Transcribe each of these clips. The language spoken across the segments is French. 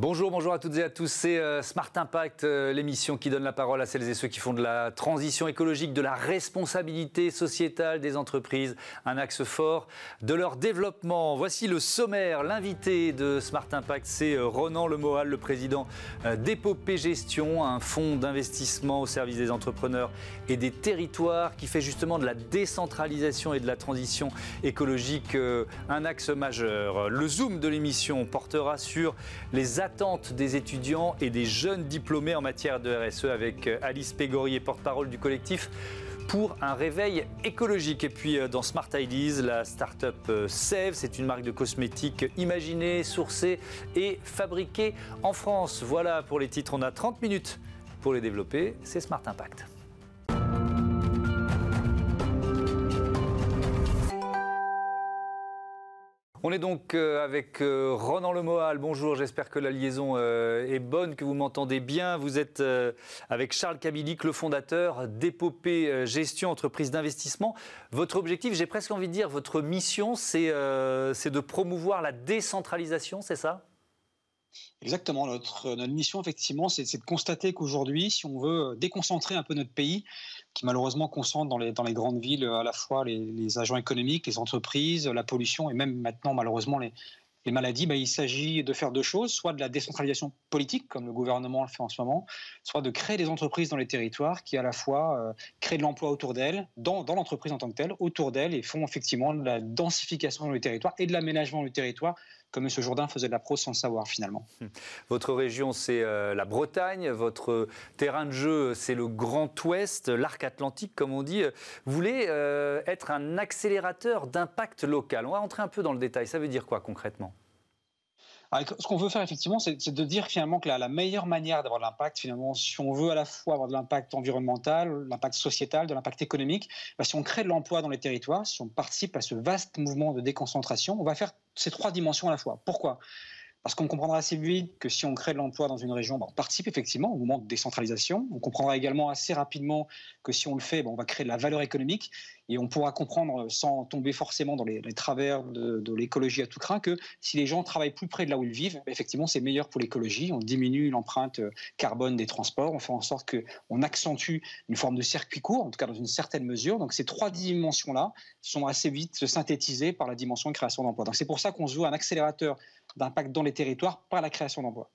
Bonjour, bonjour à toutes et à tous. C'est euh, Smart Impact, euh, l'émission qui donne la parole à celles et ceux qui font de la transition écologique, de la responsabilité sociétale des entreprises, un axe fort de leur développement. Voici le sommaire. L'invité de Smart Impact, c'est euh, Ronan Lemoal, le président d'Épopée Gestion, un fonds d'investissement au service des entrepreneurs et des territoires qui fait justement de la décentralisation et de la transition écologique un axe majeur. Le zoom de l'émission portera sur les des étudiants et des jeunes diplômés en matière de RSE avec euh, Alice Pégorier, porte-parole du collectif pour un réveil écologique. Et puis euh, dans Smart Ideas, la start-up euh, Sève, c'est une marque de cosmétiques imaginée, sourcée et fabriquée en France. Voilà pour les titres, on a 30 minutes pour les développer, c'est Smart Impact. On est donc euh, avec euh, Ronan Lemoal. Bonjour, j'espère que la liaison euh, est bonne, que vous m'entendez bien. Vous êtes avec Charles Kabilik, le fondateur d'Épopée Gestion, entreprise d'investissement. Votre objectif, j'ai presque envie de dire, votre mission, c'est de promouvoir la décentralisation, c'est ça? Exactement. Notre, notre mission, effectivement, c'est de constater qu'aujourd'hui, si on veut déconcentrer un peu notre pays, qui malheureusement concentre dans les, dans les grandes villes à la fois les, agents économiques, les entreprises, la pollution et même maintenant, malheureusement, les, maladies, bah, il s'agit de faire deux choses, soit de la décentralisation politique, comme le gouvernement le fait en ce moment, soit de créer des entreprises dans les territoires qui à la fois euh, créent de l'emploi autour d'elles, dans, dans l'entreprise en tant que telle, autour d'elles, et font effectivement de la densification dans les territoires et de l'aménagement du territoire comme M. Jourdain faisait de la prose sans savoir finalement. Hum. Votre région, c'est euh, la Bretagne, votre terrain de jeu, c'est le Grand Ouest, l'arc atlantique, comme on dit. Vous voulez euh, être un accélérateur d'impact local. On va entrer un peu dans le détail. Ça veut dire quoi concrètement? Ce qu'on veut faire effectivement, c'est de dire finalement que la, meilleure manière d'avoir de l'impact, finalement, si on veut à la fois avoir de l'impact environnemental, l'impact sociétal, de l'impact économique, bah, si on crée de l'emploi dans les territoires, si on participe à ce vaste mouvement de déconcentration, on va faire ces trois dimensions à la fois. Pourquoi? Parce qu'on comprendra assez vite que si on crée de l'emploi dans une région, bah, on participe effectivement au mouvement de décentralisation. On comprendra également assez rapidement que si on le fait, bah, on va créer de la valeur économique. Et on pourra comprendre, sans tomber forcément dans les, travers de, l'écologie à tout craint, que si les gens travaillent plus près de là où ils vivent, bah, effectivement, c'est meilleur pour l'écologie. On diminue l'empreinte carbone des transports. On fait en sorte qu'on accentue une forme de circuit court, en tout cas dans une certaine mesure. Donc ces trois dimensions-là sont assez vite synthétisées par la dimension de création d'emplois. Donc c'est pour ça qu'on se joue un accélérateur d'impact dans les territoires par la création d'emplois.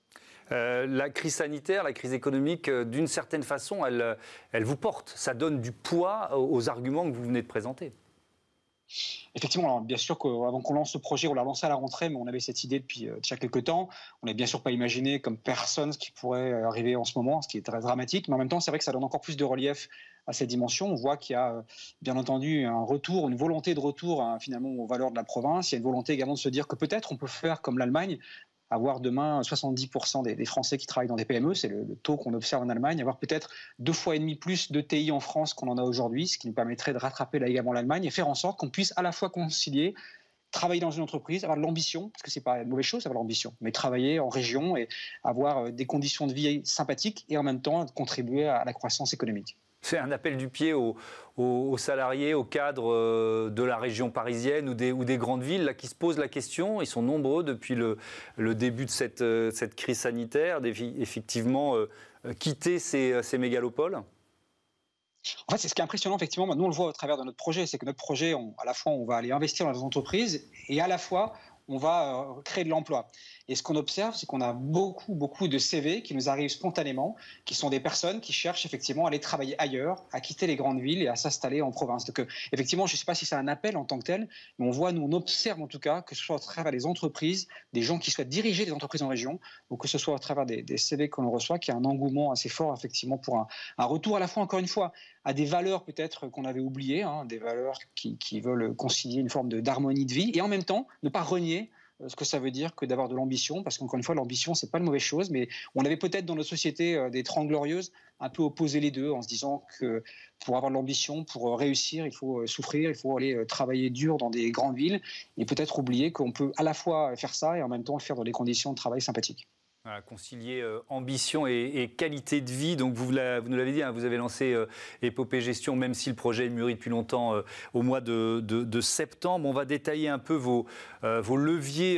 Euh, la crise sanitaire, la crise économique, euh, d'une certaine façon, elle, euh, elle vous porte. Ça donne du poids aux arguments que vous venez de présenter. Effectivement, bien sûr qu'avant qu'on lance ce projet, on l'a lancé à la rentrée, mais on avait cette idée depuis déjà quelques temps. On n'a bien sûr pas imaginé comme personne ce qui pourrait arriver en ce moment, ce qui est très dramatique, mais en même temps, c'est vrai que ça donne encore plus de relief à cette dimension. On voit qu'il y a bien entendu un retour, une volonté de retour hein, finalement aux valeurs de la province. Il y a une volonté également de se dire que peut-être on peut faire comme l'Allemagne, avoir demain 70% des, Français qui travaillent dans des PME, c'est le, taux qu'on observe en Allemagne, avoir peut-être deux fois et demi plus de TI en France qu'on en a aujourd'hui, ce qui nous permettrait de rattraper là également l'Allemagne et faire en sorte qu'on puisse à la fois concilier travailler dans une entreprise, avoir de l'ambition, parce que c'est pas une mauvaise chose avoir l'ambition, mais travailler en région et avoir euh, des conditions de vie sympathiques et en même temps contribuer à la croissance économique. C'est un appel du pied aux, salariés, aux cadres euh, de la région parisienne ou des, grandes villes là, qui se posent la question. Ils sont nombreux depuis le, début de cette, euh, crise sanitaire, d'effectivement euh, quitter ces, ces mégalopoles. En fait, c'est ce qui est impressionnant, effectivement. Nous, on le voit au travers de notre projet. C'est que notre projet, à la fois, on va aller investir dans les entreprises et à la fois, on va créer de l'emploi. Et ce qu'on observe, c'est qu'on a beaucoup, beaucoup de CV qui nous arrivent spontanément, qui sont des personnes qui cherchent effectivement à aller travailler ailleurs, à quitter les grandes villes et à s'installer en province. Donc, euh, effectivement, je ne sais pas si c'est un appel en tant que tel, mais on voit, nous, on observe en tout cas, que ce soit à travers les entreprises, des gens qui souhaitent diriger des entreprises en région, ou que ce soit à travers des, CV qu'on reçoit, qu'il y a un engouement assez fort, effectivement, pour un, retour à la fois, encore une fois, à des valeurs peut-être qu'on avait oubliées, hein, des valeurs qui, veulent concilier une forme d'harmonie de vie, et en même temps, ne pas renier ce que ça veut dire que d'avoir de l'ambition, parce qu'encore une fois, l'ambition, c'est pas une mauvaise chose, mais on avait peut-être dans notre société euh, des trente glorieuses un peu opposé les deux, en se disant que pour avoir de l'ambition, pour euh, réussir, il faut souffrir, il faut aller travailler dur dans des grandes villes, et peut-être oublier qu'on peut à la fois faire ça et en même temps le faire dans des conditions de travail sympathiques. Concilier euh, ambition et, qualité de vie. Donc, vous, nous l'avez dit, hein, vous avez lancé euh, Épopée Gestion, même si le projet est mûri depuis longtemps, euh, au mois de, septembre. On va détailler un peu vos, vos leviers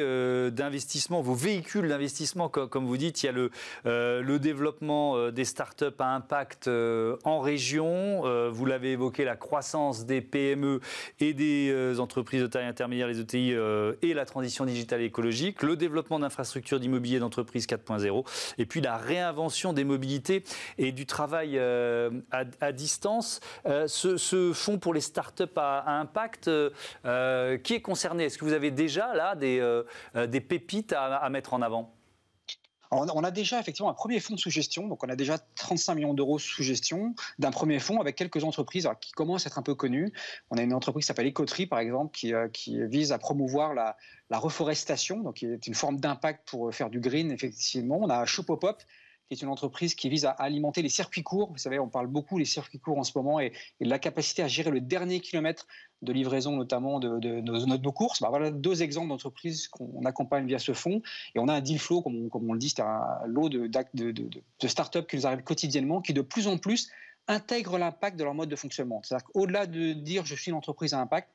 d'investissement, vos véhicules d'investissement. Comme, vous dites, il y a le, le développement des startups à impact en région. vous l'avez évoqué, la croissance des PME et des entreprises de taille intermédiaire, les ETI, et la transition digitale et écologique. Le développement d'infrastructures d'immobilier et puis la réinvention des mobilités et du travail euh, à, distance. Euh, ce, fonds pour les startups à, impact, euh, qui est concerné? Est-ce que vous avez déjà là des, pépites à, mettre en avant? On a déjà effectivement un premier fonds sous gestion, donc on a déjà 35 millions d'euros sous gestion d'un premier fonds avec quelques entreprises qui commencent à être un peu connues. On a une entreprise qui s'appelle Ecotri par exemple, qui, vise à promouvoir la, la reforestation, donc qui est une forme d'impact pour faire du green, effectivement. On a Chopopop, qui est une entreprise qui vise à alimenter les circuits courts. Vous savez, on parle beaucoup des circuits courts en ce moment et, la capacité à gérer le dernier kilomètre de livraison, notamment de, nos, courses. Bah, voilà deux exemples d'entreprises qu'on accompagne via ce fonds. Et on a un deal flow, comme on, comme on le dit, c'est un lot de, de, de startups qui nous arrivent quotidiennement, qui de plus en plus intègrent l'impact de leur mode de fonctionnement. C'est-à-dire qu'au-delà de dire je suis une entreprise à impact,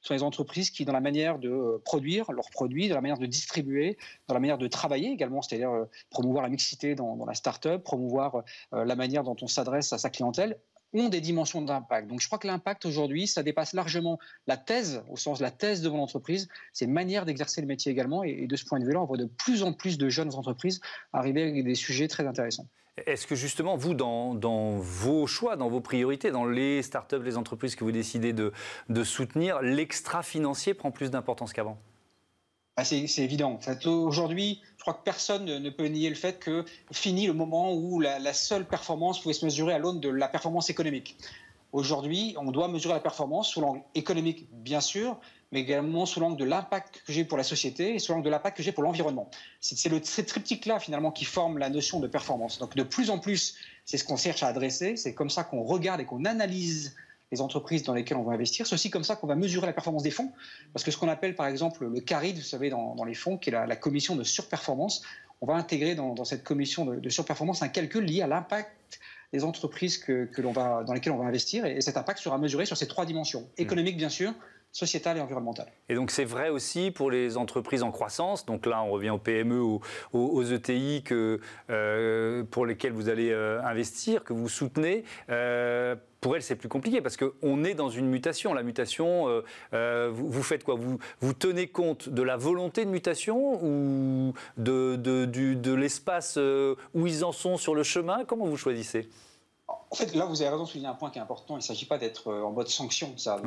ce sont les entreprises qui, dans la manière de euh, produire leurs produits, dans la manière de distribuer, dans la manière de travailler également, c'est-à-dire euh, promouvoir la mixité dans, la start-up, promouvoir euh, la manière dont on s'adresse à sa clientèle, ont des dimensions d'impact. Donc je crois que l'impact aujourd'hui, ça dépasse largement la thèse, au sens de la thèse de mon entreprise, c'est une manière d'exercer le métier également. Et de ce point de vue-là, on voit de plus en plus de jeunes entreprises arriver avec des sujets très intéressants. Est-ce que justement, vous, dans, vos choix, dans vos priorités, dans les startups, les entreprises que vous décidez de, soutenir, l'extra-financier prend plus d'importance qu'avant? Ah, c'est, évident. aujourd'hui, je crois que personne ne peut nier le fait que fini le moment où la, la seule performance pouvait se mesurer à l'aune de la performance économique. Aujourd'hui, on doit mesurer la performance sous l'angle économique, bien sûr, mais également sous l'angle de l'impact que j'ai pour la société et sous l'angle de l'impact que j'ai pour l'environnement. C'est le triptyque-là, finalement, qui forme la notion de performance. Donc, de plus en plus, c'est ce qu'on cherche à adresser. C'est comme ça qu'on regarde et qu'on analyse les entreprises dans lesquelles on va investir. C'est aussi comme ça qu'on va mesurer la performance des fonds. Parce que ce qu'on appelle, par exemple, le CARID, vous savez, dans, les fonds, qui est la, commission de surperformance, on va intégrer dans, cette commission de, surperformance un calcul lié à l'impact des entreprises que, l'on va, dans lesquelles on va investir. Et, cet impact sera mesuré sur ces trois dimensions. Mmh. Économique, bien sûr, sociétale et environnementale. Et donc c'est vrai aussi pour les entreprises en croissance. Donc là, on revient aux PME, aux, ETI que, euh, pour lesquelles vous allez euh, investir, que vous soutenez. Euh, pour elles, c'est plus compliqué parce qu'on est dans une mutation. La mutation, vous, faites quoi? Vous, vous tenez compte de la volonté de mutation ou de l'espace où ils en sont sur le chemin? Comment vous choisissez? En fait, là, vous avez raison de souligner un point qui est important. Il ne s'agit pas d'être euh, en mode sanction. Ça.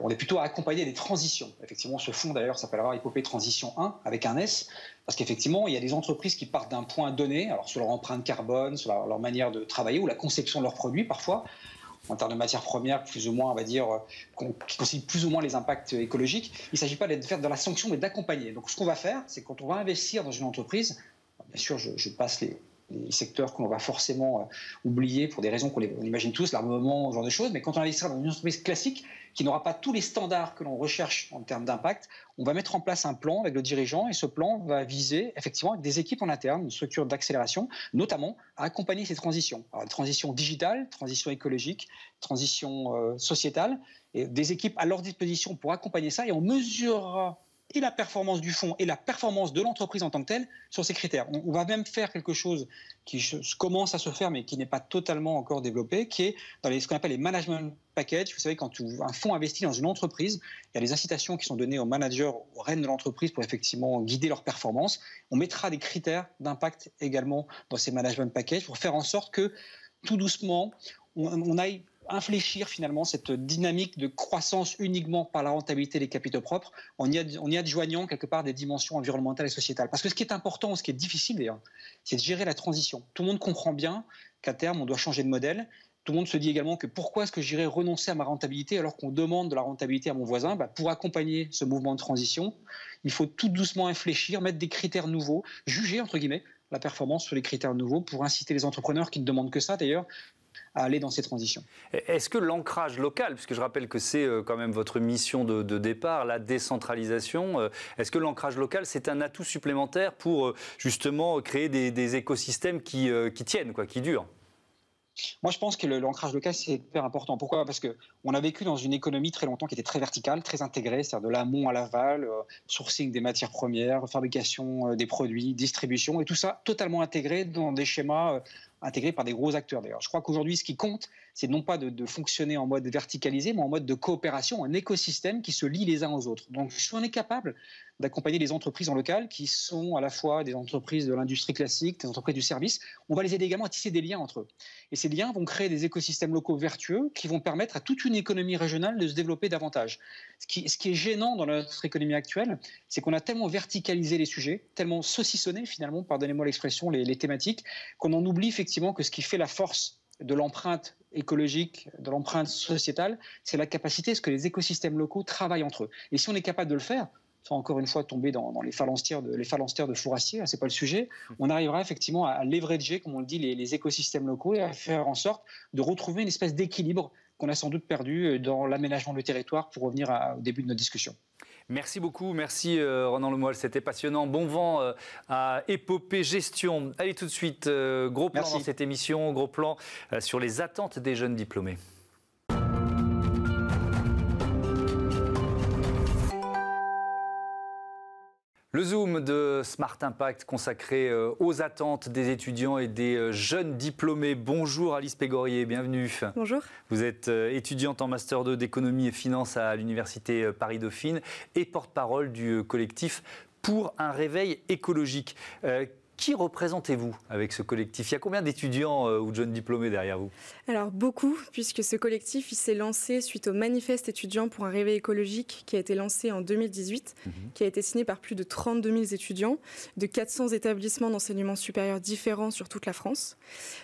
On est plutôt à accompagner des transitions. Effectivement, ce fonds, d'ailleurs, s'appellera Épopée Transition 1 avec un S. Parce qu'effectivement, il y a des entreprises qui partent d'un point donné, alors sur leur empreinte carbone, sur leur, manière de travailler ou la conception de leurs produits parfois, en termes de matières premières, plus ou moins, on va dire, euh, qui considèrent plus ou moins les impacts écologiques. Il ne s'agit pas d'être faire de la sanction, mais d'accompagner. Donc, ce qu'on va faire, c'est quand on va investir dans une entreprise, bien sûr, je passe les, les secteurs qu'on va forcément euh, oublier pour des raisons qu'on imagine tous, l'armement, ce genre de choses. Mais quand on investira dans une entreprise classique qui n'aura pas tous les standards que l'on recherche en termes d'impact, on va mettre en place un plan avec le dirigeant et ce plan va viser effectivement des équipes en interne, une structure d'accélération, notamment à accompagner ces transitions. Alors, transition digitale, transition écologique, transition euh, sociétale, et des équipes à leur disposition pour accompagner ça et on mesurera et la performance du fonds et la performance de l'entreprise en tant que telle sur ces critères. On, va même faire quelque chose qui commence à se faire mais qui n'est pas totalement encore développé, qui est dans les, ce qu'on appelle les management packages. Vous savez, quand un fonds investit dans une entreprise, il y a des incitations qui sont données aux managers, aux reines de l'entreprise pour effectivement guider leur performance. On mettra des critères d'impact également dans ces management packages pour faire en sorte que tout doucement, on, on aille infléchir finalement cette dynamique de croissance uniquement par la rentabilité des capitaux propres en y, adjoignant quelque part des dimensions environnementales et sociétales. Parce que ce qui est important, ce qui est difficile d'ailleurs, c'est de gérer la transition. Tout le monde comprend bien qu'à terme, on doit changer de modèle. Tout le monde se dit également que pourquoi est-ce que j'irais renoncer à ma rentabilité alors qu'on demande de la rentabilité à mon voisin? Bah, Pour accompagner ce mouvement de transition, il faut tout doucement infléchir, mettre des critères nouveaux, juger, entre guillemets, la performance sur les critères nouveaux pour inciter les entrepreneurs qui ne demandent que ça d'ailleurs aller dans ces transitions. Est-ce que l'ancrage local, puisque je rappelle que c'est quand même votre mission de, départ, la décentralisation, est-ce que l'ancrage local, c'est un atout supplémentaire pour justement créer des, écosystèmes qui, qui tiennent, quoi, qui durent? Moi, je pense que l'ancrage local, c'est hyper important. Pourquoi? Parce qu'on a vécu dans une économie très longtemps qui était très verticale, très intégrée, c'est-à-dire de l'amont à l'aval, euh, sourcing des matières premières, fabrication euh, des produits, distribution, et tout ça totalement intégré dans des schémas euh, intégrés par des gros acteurs. D'ailleurs, je crois qu'aujourd'hui, ce qui compte, c'est non pas de, fonctionner en mode verticalisé, mais en mode de coopération, un écosystème qui se lie les uns aux autres. Donc, si on est capable d'accompagner les entreprises en local, qui sont à la fois des entreprises de l'industrie classique, des entreprises du service, on va les aider également à tisser des liens entre eux. Et ces liens vont créer des écosystèmes locaux vertueux qui vont permettre à toute une économie régionale de se développer davantage. Ce qui, est gênant dans notre économie actuelle, c'est qu'on a tellement verticalisé les sujets, tellement saucissonné finalement, pardonnez-moi l'expression, les, les thématiques, qu'on en oublie effectivement que ce qui fait la force de l'empreinte écologique, de l'empreinte sociétale, c'est la capacité à ce que les écosystèmes locaux travaillent entre eux. Et si on est capable de le faire, sans encore une fois tomber dans, les phalanstères de, les phalanstères de Fourassier, c'est pas le sujet, on arrivera effectivement à leverager, comme on le dit, les, les écosystèmes locaux et à faire en sorte de retrouver une espèce d'équilibre qu'on a sans doute perdu dans l'aménagement du territoire pour revenir au début de notre discussion. Merci beaucoup, merci euh, Ronan Lemoyle, c'était passionnant. Bon vent euh, à Épopée Gestion. Allez tout de suite, euh, gros plan dans cette émission, gros plan sur les attentes des jeunes diplômés. Le Zoom de Smart Impact consacré euh, aux attentes des étudiants et des euh, jeunes diplômés. Bonjour Alice Pégorier, bienvenue. Bonjour. Vous êtes euh, étudiante en Master 2 d'économie et finance à l'Université Paris-Dauphine et porte-parole du collectif pour un réveil écologique. Qui représentez-vous avec ce collectif? Il y a combien d'étudiants euh, ou de jeunes diplômés derrière vous? Alors beaucoup, puisque ce collectif s'est lancé suite au manifeste étudiant pour un réveil écologique qui a été lancé en 2018, mhm. qui a été signé par plus de 32 000 étudiants de 400 établissements d'enseignement supérieur différents sur toute la France.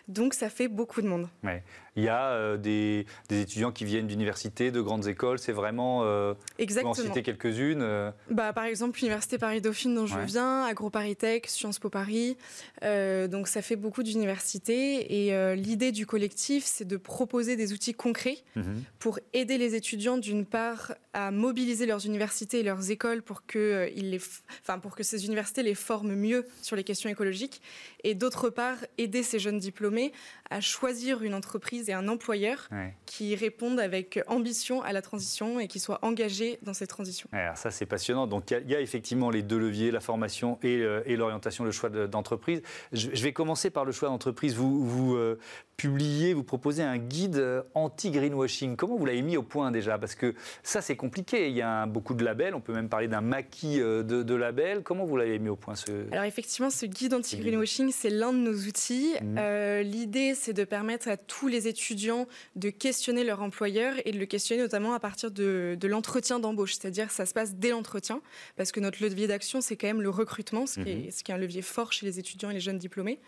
Donc ça fait beaucoup de monde. Ouais. Il y a euh, des, étudiants qui viennent d'universités, de grandes écoles. C'est vraiment. Euh, Exactement. Vous en citer quelques-unes euh bah, Par exemple, l'Université Paris-Dauphine dont je viens, AgroParisTech, Sciences Po Paris. donc ça fait beaucoup d'universités. Et l'idée du collectif, c'est de proposer des outils concrets mhm. pour aider les étudiants, d'une part, à mobiliser leurs universités et leurs écoles pour que, les, enfin, pour que ces universités les forment mieux sur les questions écologiques. Et d'autre part, aider ces jeunes diplômés à choisir une entreprise et un employeur qui répondent avec ambition à la transition et qui soient engagés dans cette transition. alors ça, c'est passionnant. Donc, il y, a effectivement les deux leviers, la formation et, euh, l'orientation, le choix d'entreprise. je, vais commencer par le choix d'entreprise. Vous, vous euh, publiez, vous proposez un guide euh, anti-greenwashing. Comment vous l'avez mis au point déjà? Parce que ça, c'est compliqué. Il y a beaucoup de labels. On peut même parler d'un maquis de, labels. Comment vous l'avez mis au point ce... Alors, effectivement, ce guide anti-greenwashing, c'est l'un de nos outils. Mmh. L'idée, c'est de permettre à tous les étudiants de questionner leur employeur et de le questionner notamment à partir de, l'entretien d'embauche. C'est-à-dire ça se passe dès l'entretien, parce que notre levier d'action, c'est quand même le recrutement, ce qui, est, mhm. ce qui, est, un levier fort chez les étudiants et les jeunes diplômés.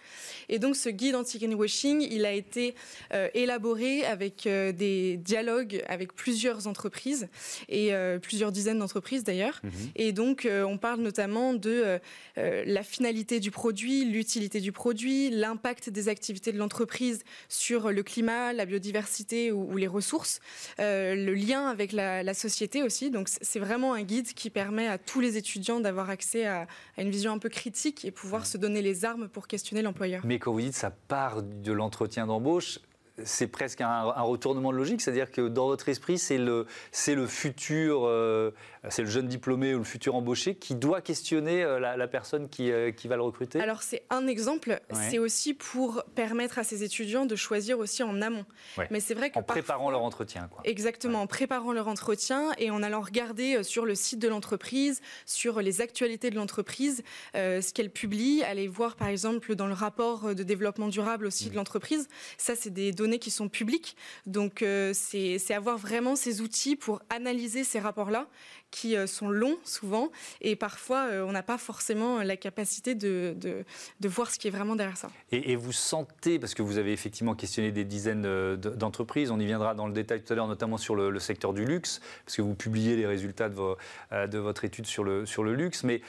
Et donc ce guide anti-greenwashing, il a été euh, élaboré avec euh, des dialogues avec plusieurs entreprises, et euh, plusieurs dizaines d'entreprises d'ailleurs. Mhm. Et donc on parle notamment de la finalité du produit, l'utilité du produit, l'impact des activités de l'entreprise sur le climat, la biodiversité ou, les ressources, euh, le lien avec la, société aussi. Donc c'est vraiment un guide qui permet à tous les étudiants d'avoir accès à, une vision un peu critique et pouvoir se donner les armes pour questionner l'employeur. Mais quand vous dites ça part de l'entretien d'embauche, c'est presque un, retournement de logique, c'est-à-dire que dans votre esprit, c'est le, c'est le futur, euh, c'est le jeune diplômé ou le futur embauché qui doit questionner euh, la, personne qui, euh, qui, va le recruter Alors c'est un exemple, c'est aussi pour permettre à ces étudiants de choisir aussi en amont. Mais c'est vrai que en préparant leur entretien. Quoi. Exactement, en préparant leur entretien et en allant regarder sur le site de l'entreprise, sur les actualités de l'entreprise, ce qu'elle publie, aller voir par exemple dans le rapport de développement durable aussi de mmh. l'entreprise. Ça, c'est des données qui sont publiques. Donc, euh, c'est avoir vraiment ces outils pour analyser ces rapports-là qui euh, sont longs souvent. Et parfois euh, on n'a pas forcément la capacité de, de, voir ce qui est vraiment derrière ça. Et, vous sentez, parce que vous avez effectivement questionné des dizaines euh, d'entreprises, on y viendra dans le détail tout à l'heure, notamment sur le, secteur du luxe, parce que vous publiez les résultats de, vos, de votre étude sur le, sur le luxe, mais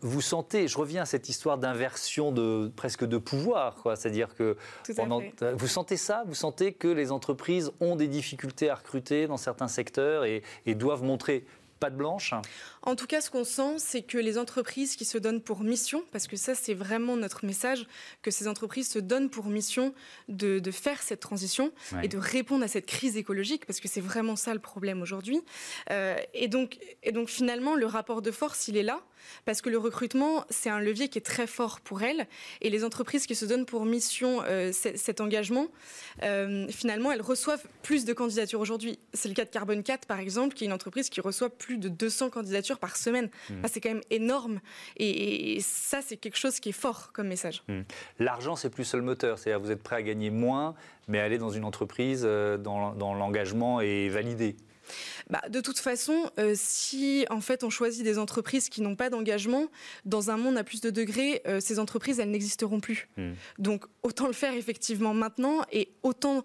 vous sentez, je reviens à cette histoire d'inversion de presque de pouvoir, c'est-à-dire que pendant, vous sentez sentez ça? Vous sentez que les entreprises ont des difficultés à recruter dans certains secteurs et, et doivent montrer blanche en tout cas, ce qu'on sent, c'est que les entreprises qui se donnent pour mission, parce que ça, c'est vraiment notre message, que ces entreprises se donnent pour mission de, faire cette transition et de répondre à cette crise écologique, parce que c'est vraiment ça le problème aujourd'hui. Euh, et, donc, et donc, finalement, le rapport de force, il est là parce que le recrutement, c'est un levier qui est très fort pour elles. Et les entreprises qui se donnent pour mission euh, cet engagement, euh, finalement, elles reçoivent plus de candidatures aujourd'hui. C'est le cas de Carbon 4, par exemple, qui est une entreprise qui reçoit plus de 200 candidatures par semaine. Mmh. c'est quand même énorme. Et, ça, c'est quelque chose qui est fort comme message. Mmh. L'argent, c'est plus seul moteur. C'est-à-dire vous êtes prêt à gagner moins, mais aller dans une entreprise euh, dans l'engagement est validé. Bah, de toute façon, euh, si en fait on choisit des entreprises qui n'ont pas d'engagement, dans un monde à plus de degrés, euh, ces entreprises, elles n'existeront plus. Mmh. Donc autant le faire effectivement maintenant et autant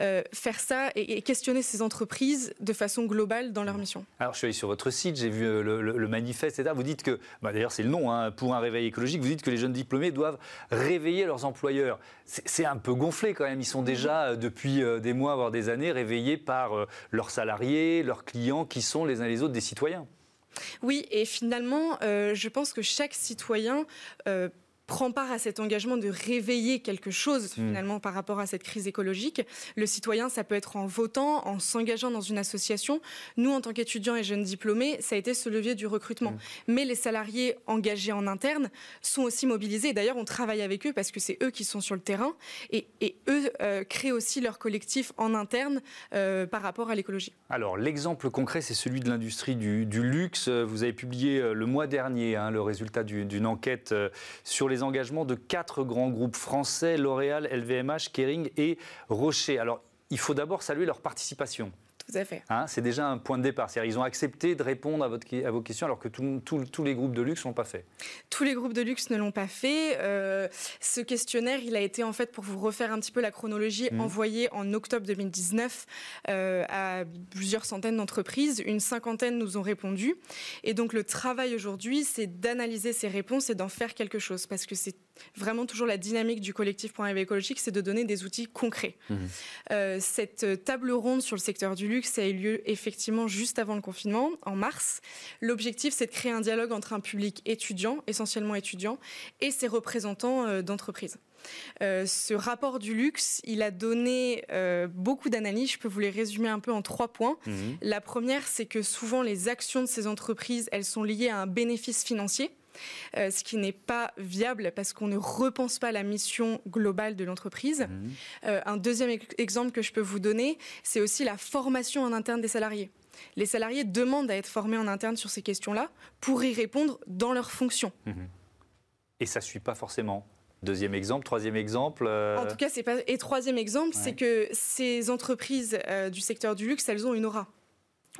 euh, faire ça et, questionner ces entreprises de façon globale dans leur mission. Alors, je suis allé sur votre site, j'ai vu euh, le, manifeste, etc. Vous dites que, bah, d'ailleurs, c'est le nom, hein, pour un réveil écologique, vous dites que les jeunes diplômés doivent réveiller leurs employeurs. C'est un peu gonflé quand même. Ils sont déjà, euh, depuis des mois, voire des années, réveillés par leurs salariés, leurs clients, qui sont les uns les autres des citoyens. Oui, et finalement, je pense que chaque citoyen prend part à cet engagement de réveiller quelque chose hmm. finalement par rapport à cette crise écologique. Le citoyen, ça peut être en votant, en s'engageant dans une association. Nous, en tant qu'étudiants et jeunes diplômés, ça a été ce levier du recrutement. Hmm. Mais les salariés engagés en interne sont aussi mobilisés. D'ailleurs, on travaille avec eux parce que c'est eux qui sont sur le terrain et, eux euh, créent aussi leur collectif en interne euh, par rapport à l'écologie. Alors, l'exemple concret, c'est celui de l'industrie du, luxe. Vous avez publié euh, le mois dernier hein, le résultat d'une enquête sur les engagements de quatre grands groupes français, L'Oréal, LVMH, Kering et Rocher. Alors, il faut d'abord saluer leur participation. Hein, c'est déjà un point de départ. Ils ont accepté de répondre à, votre, à vos questions alors que tous les groupes de luxe ne l'ont pas fait. Tous les groupes de luxe ne l'ont pas fait. Euh, ce questionnaire, il a été en fait, pour vous refaire un petit peu la chronologie, mmh. envoyé en octobre 2019 euh, à plusieurs centaines d'entreprises. Une cinquantaine nous ont répondu. Et donc le travail aujourd'hui, c'est d'analyser ces réponses et d'en faire quelque chose. Parce que c'est vraiment toujours la dynamique du collectif Point écologique, c'est de donner des outils concrets. Mmh. Euh, cette table ronde sur le secteur du luxe, a eu lieu effectivement juste avant le confinement, en mars. L'objectif, c'est de créer un dialogue entre un public étudiant, essentiellement étudiant, et ses représentants euh, d'entreprise. Euh, ce rapport du luxe, il a donné euh, beaucoup d'analyses. Je peux vous les résumer un peu en trois points. Mhm. La première, c'est que souvent les actions de ces entreprises, elles sont liées à un bénéfice financier. Euh, ce qui n'est pas viable parce qu'on ne repense pas la mission globale de l'entreprise. Mhm. Euh, un deuxième exemple que je peux vous donner, c'est aussi la formation en interne des salariés. Les salariés demandent à être formés en interne sur ces questions-là pour y répondre dans leurs fonctions. Mhm. Et ça ne suit pas forcément Deuxième exemple, troisième exemple. Euh, en tout cas, c'est pas. Et troisième exemple, c'est que ces entreprises du secteur du luxe, elles ont une aura.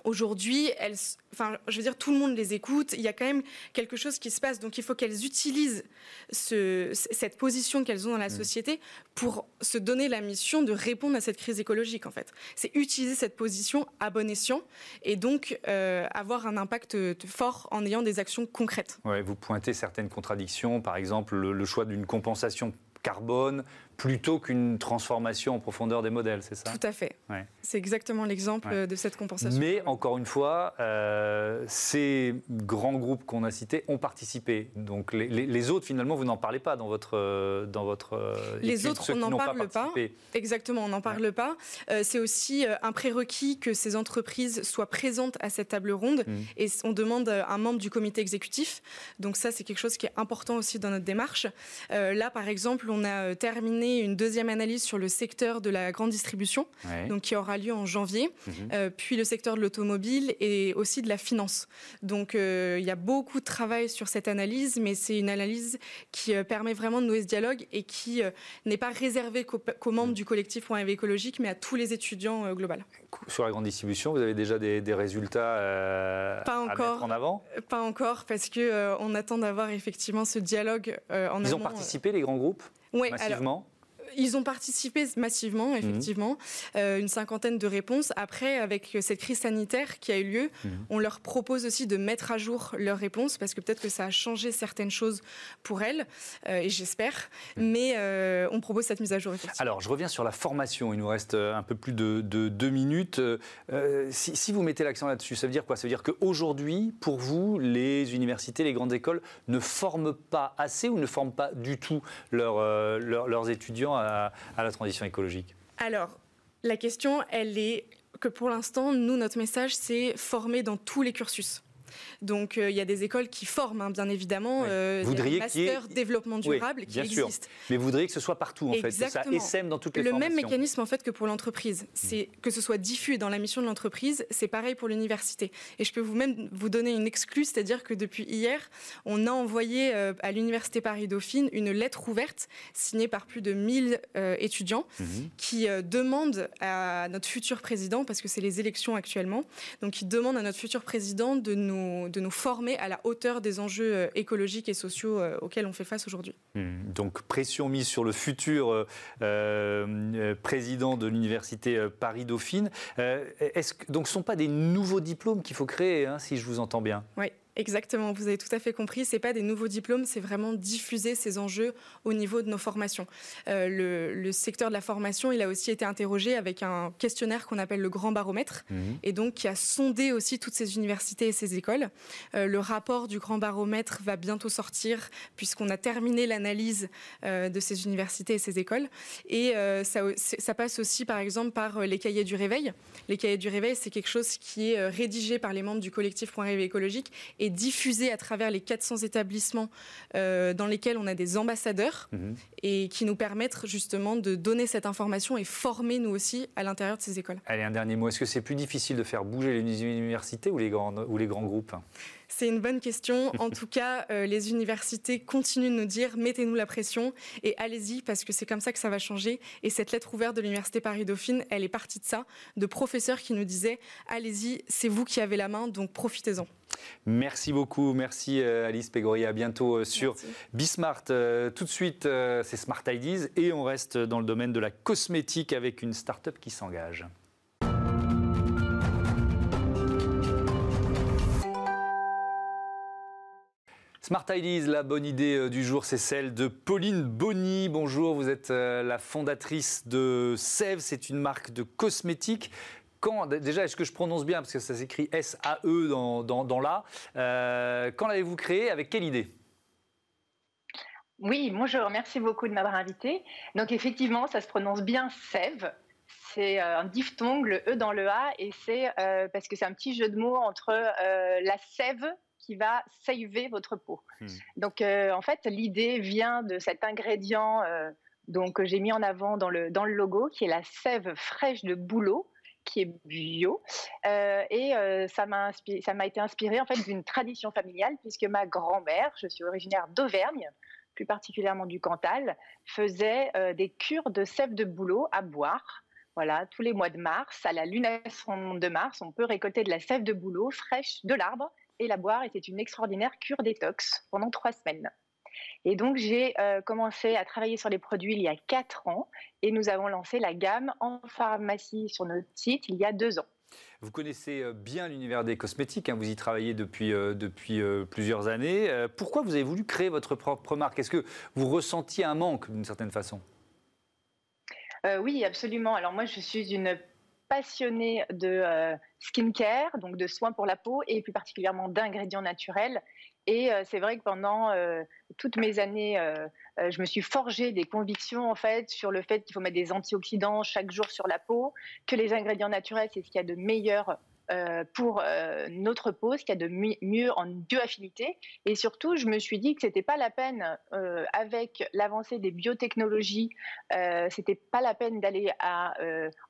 Aujourd'hui, elles, enfin, je veux dire, tout le monde les écoute. Il y a quand même quelque chose qui se passe. Donc, il faut qu'elles utilisent cette position qu'elles ont dans la mm. société pour se donner la mission de répondre à cette crise écologique. En fait, c'est utiliser cette position à bon escient et donc euh, avoir un impact fort en ayant des actions concrètes. Ouais, vous pointez certaines contradictions, par exemple le choix d'une compensation carbone plutôt qu'une transformation en profondeur des modèles, c'est ça? Tout à fait. C'est exactement l'exemple de cette compensation. Mais encore une fois, euh, ces grands groupes qu'on a cités ont participé. Donc les, autres, finalement, vous n'en parlez pas dans votre dans votre euh, les autres, on n'en parle pas. Exactement, on n'en parle pas. Euh, c'est aussi un prérequis que ces entreprises soient présentes à cette table ronde mmh. et on demande un membre du comité exécutif. Donc ça, c'est quelque chose qui est important aussi dans notre démarche. là, par exemple, on a terminé une deuxième analyse sur le secteur de la grande distribution, donc qui aura lieu en janvier, mhm. euh, puis le secteur de l'automobile et aussi de la finance. Donc euh, il y a beaucoup de travail sur cette analyse, mais c'est une analyse qui euh, permet vraiment de nouer ce dialogue et qui n'est pas réservée qu'aux membres du collectif Point écologique, mais à tous les étudiants global. Sur la grande distribution, vous avez déjà des, résultats pas encore, à mettre en avant? Pas encore, parce que on attend d'avoir effectivement ce dialogue en Ils ont participé les grands groupes? Oui, massivement? Ils ont participé massivement, effectivement, une cinquantaine de réponses. Après, avec cette crise sanitaire qui a eu lieu, on leur propose aussi de mettre à jour leurs réponses parce que peut-être que ça a changé certaines choses pour elles, et j'espère. Mais on propose cette mise à jour. Alors, je reviens sur la formation. Il nous reste un peu plus de, deux minutes. si, si, vous mettez l'accent là-dessus, ça veut dire quoi? Ça veut dire qu'aujourd'hui, pour vous, les universités, les grandes écoles ne forment pas assez ou ne forment pas du tout euh, leurs étudiants à, à la transition écologique Alors, la question, elle est que pour l'instant, nous, notre message, c'est former dans tous les cursus. Donc euh, il y a des écoles qui forment, hein, bien évidemment, euh, des masters développement durable qui existent. Mais vous voudriez que ce soit partout, en fait, que ça essaime dans toutes les Le même mécanisme, en fait, que pour l'entreprise. C'est que ce soit diffus dans la mission de l'entreprise, c'est pareil pour l'université. Et je peux vous même vous donner une excuse, c'est-à-dire que depuis hier, on a envoyé euh, à l'université Paris-Dauphine une lettre ouverte signée par plus de 1000 étudiants mhm. qui demandent à notre futur président, parce que c'est les élections actuellement, donc qui demandent à notre futur président de nous de nous former à la hauteur des enjeux euh, écologiques et sociaux euh, auxquels on fait face aujourd'hui. Hmm. donc pression mise sur le futur euh, président de l'université Paris-Dauphine. donc ce ne sont pas des nouveaux diplômes qu'il faut créer, hein, si je vous entends bien? Oui. Exactement, vous avez tout à fait compris. C'est pas des nouveaux diplômes, c'est vraiment diffuser ces enjeux au niveau de nos formations. Euh, le, secteur de la formation, il a aussi été interrogé avec un questionnaire qu'on appelle le Grand Baromètre, mhm. et donc qui a sondé aussi toutes ces universités et ces écoles. Euh, le rapport du Grand Baromètre va bientôt sortir puisqu'on a terminé l'analyse euh, de ces universités et ces écoles. Et ça, ça, passe aussi, par exemple, par les cahiers du réveil. Les cahiers du réveil, c'est quelque chose qui est rédigé par les membres du collectif Point Réveil écologique et diffusée à travers les 400 établissements euh, dans lesquels on a des ambassadeurs mhm. et qui nous permettent justement de donner cette information et former nous aussi à l'intérieur de ces écoles. Allez, un dernier mot. Est-ce que c'est plus difficile de faire bouger les universités ou les, grandes, ou les grands groupes? C'est une bonne question. En tout cas, euh, les universités continuent de nous dire mettez-nous la pression et allez-y parce que c'est comme ça que ça va changer. Et cette lettre ouverte de l'Université Paris-Dauphine, elle est partie de ça, de professeurs qui nous disaient allez-y, c'est vous qui avez la main, donc profitez-en. Merci beaucoup, merci euh, Alice Pégori, à bientôt euh, sur Bismart. Tout de suite, c'est Smart Ideas et on reste dans le domaine de la cosmétique avec une start-up qui s'engage. Smart Ideas, la bonne idée euh, du jour, c'est celle de Pauline Bonny. Bonjour, vous êtes euh, la fondatrice de Sève, c'est une marque de cosmétiques. Quand, déjà, est-ce que je prononce bien Parce que ça s'écrit S-A-E dans, dans, là. Euh, quand l'avez-vous créé Avec quelle idée? Oui, bonjour, merci beaucoup de m'avoir invité. Donc, effectivement, ça se prononce bien Sève. C'est un diphtongue, le E dans le A, et c'est parce que c'est un petit jeu de mots entre la sève qui va saver votre peau. Hmm. Donc, euh, en fait, l'idée vient de cet ingrédient euh, donc, que j'ai mis en avant dans le, dans le logo, qui est la sève fraîche de bouleau qui est bio. Euh, et ça m'a ça m'a été inspiré en fait d'une tradition familiale puisque ma grand-mère, je suis originaire d'Auvergne, plus particulièrement du Cantal, faisait des cures de sève de bouleau à boire. Voilà, tous les mois de mars, à la lunaison de mars, on peut récolter de la sève de bouleau fraîche de l'arbre et la boire. Et c'est une extraordinaire cure détox pendant trois semaines. Et donc, j'ai euh, commencé à travailler sur les produits il y a quatre ans et nous avons lancé la gamme en pharmacie sur notre site il y a deux ans. Vous connaissez euh, bien l'univers des cosmétiques, hein, vous y travaillez depuis, euh, depuis plusieurs années. pourquoi vous avez voulu créer votre propre marque? Est-ce que vous ressentiez un manque d'une certaine façon? Oui, absolument. Alors moi, je suis une passionnée de euh, skincare, donc de soins pour la peau et plus particulièrement d'ingrédients naturels. Et euh, c'est vrai que pendant euh, toutes mes années, je me suis forgé des convictions en fait sur le fait qu'il faut mettre des antioxydants chaque jour sur la peau, que les ingrédients naturels c'est ce qu'il y a de meilleur euh, pour euh, notre qu'il y a de mieux en bioaffinité. Et surtout, je me suis dit que c'était pas la peine, euh, avec l'avancée des biotechnologies, c'était pas la peine d'aller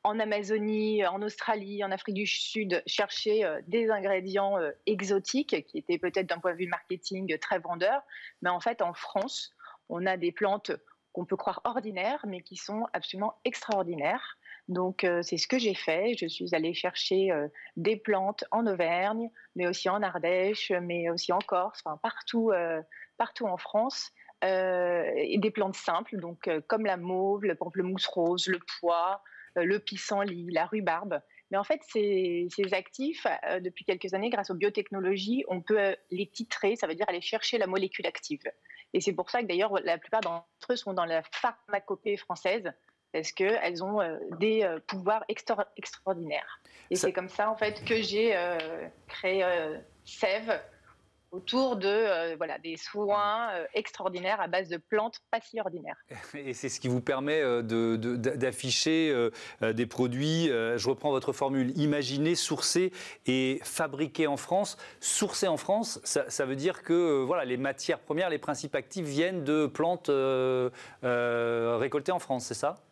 en Amazonie, en Australie, en Afrique du Sud chercher des ingrédients exotiques qui étaient peut-être d'un point de vue marketing très vendeurs, mais en fait en France, on a des plantes qu'on peut croire ordinaires, mais qui sont absolument extraordinaires. Donc euh, c'est ce que j'ai fait. Je suis allée chercher euh, des plantes en Auvergne, mais aussi en Ardèche, mais aussi en Corse, enfin partout, euh, partout en France. des plantes simples, donc comme la mauve, le pamplemousse rose, le pois, le pissenlit, la rhubarbe. Mais en fait, ces, actifs, depuis quelques années, grâce aux biotechnologies, on peut les titrer, ça veut dire aller chercher la molécule active. Et c'est pour ça que d'ailleurs, la plupart d'entre eux sont dans la pharmacopée française, parce qu'elles ont euh, des euh, pouvoirs extraordinaires. Et c'est comme ça, en fait, que j'ai euh, créé Sève autour de voilà des soins extraordinaires à base de plantes pas si ordinaires. Et c'est ce qui vous permet d'afficher des produits. je reprends votre formule imaginés, sourcés et fabriqués en France. Sourcés en France, ça, ça veut dire que voilà les matières premières, les principes actifs viennent de plantes récoltées en France, c'est ça?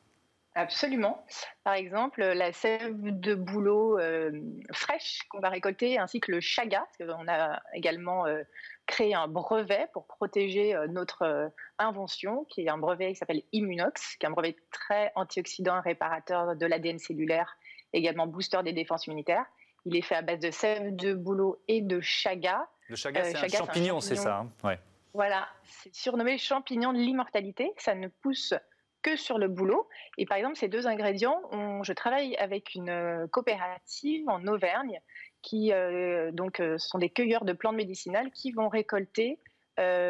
Absolument. Par exemple, la sève de bouleau euh, fraîche qu'on va récolter, ainsi que le chaga, parce qu'on a également euh, créé un brevet pour protéger euh, notre invention, qui est un brevet qui s'appelle Immunox, qui est un brevet très antioxydant, réparateur de l'ADN cellulaire, également booster des défenses immunitaires. Il est fait à base de sève de bouleau et de chaga. Le chaga, c'est un, champignon, c'est ça hein? Ouais. Voilà, c'est surnommé champignon de l'immortalité. Ça ne pousse que sur le boulot. Et par exemple, ces deux ingrédients, je travaille avec une euh, coopérative en Auvergne qui euh, donc euh, sont des cueilleurs de plantes médicinales qui vont récolter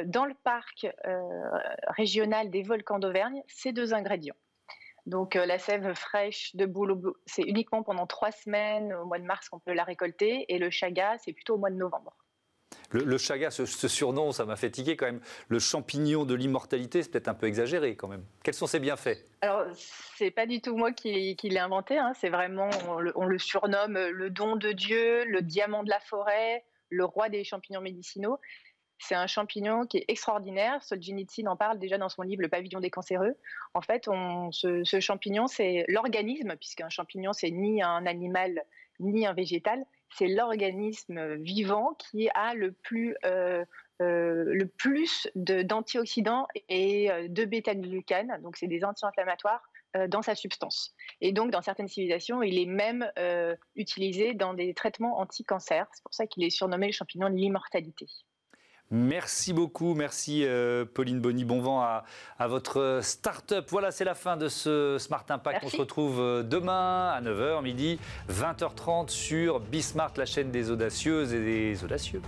dans le parc régional des volcans d'Auvergne ces deux ingrédients. Donc la sève fraîche de boulot, c'est uniquement pendant trois semaines au mois de mars qu'on peut la récolter, et le chaga, c'est plutôt au mois de novembre. Le, chaga, ce, surnom, ça m'a fait tiquer quand même. Le champignon de l'immortalité, c'est peut-être un peu exagéré quand même. Quels sont ses bienfaits? Alors, c'est pas du tout moi qui, l'ai inventé. Hein. C'est vraiment, on le, surnomme le don de Dieu, le diamant de la forêt, le roi des champignons médicinaux. C'est un champignon qui est extraordinaire. Solzhenitsyn en parle déjà dans son livre Le pavillon des cancéreux. En fait, ce, ce champignon, c'est l'organisme, puisqu'un champignon, c'est ni un animal ni un végétal, c'est l'organisme vivant qui a le plus, euh, euh, plus d'antioxydants et euh, de bêta-glucane, donc c'est des anti-inflammatoires, dans sa substance. Et donc, dans certaines civilisations, il est même utilisé dans des traitements anti-cancer. C'est pour ça qu'il est surnommé le champignon de l'immortalité. Merci beaucoup, merci euh, Pauline Bonny. Bon vent à, votre start-up. Voilà, c'est la fin de ce Smart Impact. On se retrouve euh, demain à 9h, midi, 20h30 sur Bismart, la chaîne des audacieuses et des audacieux.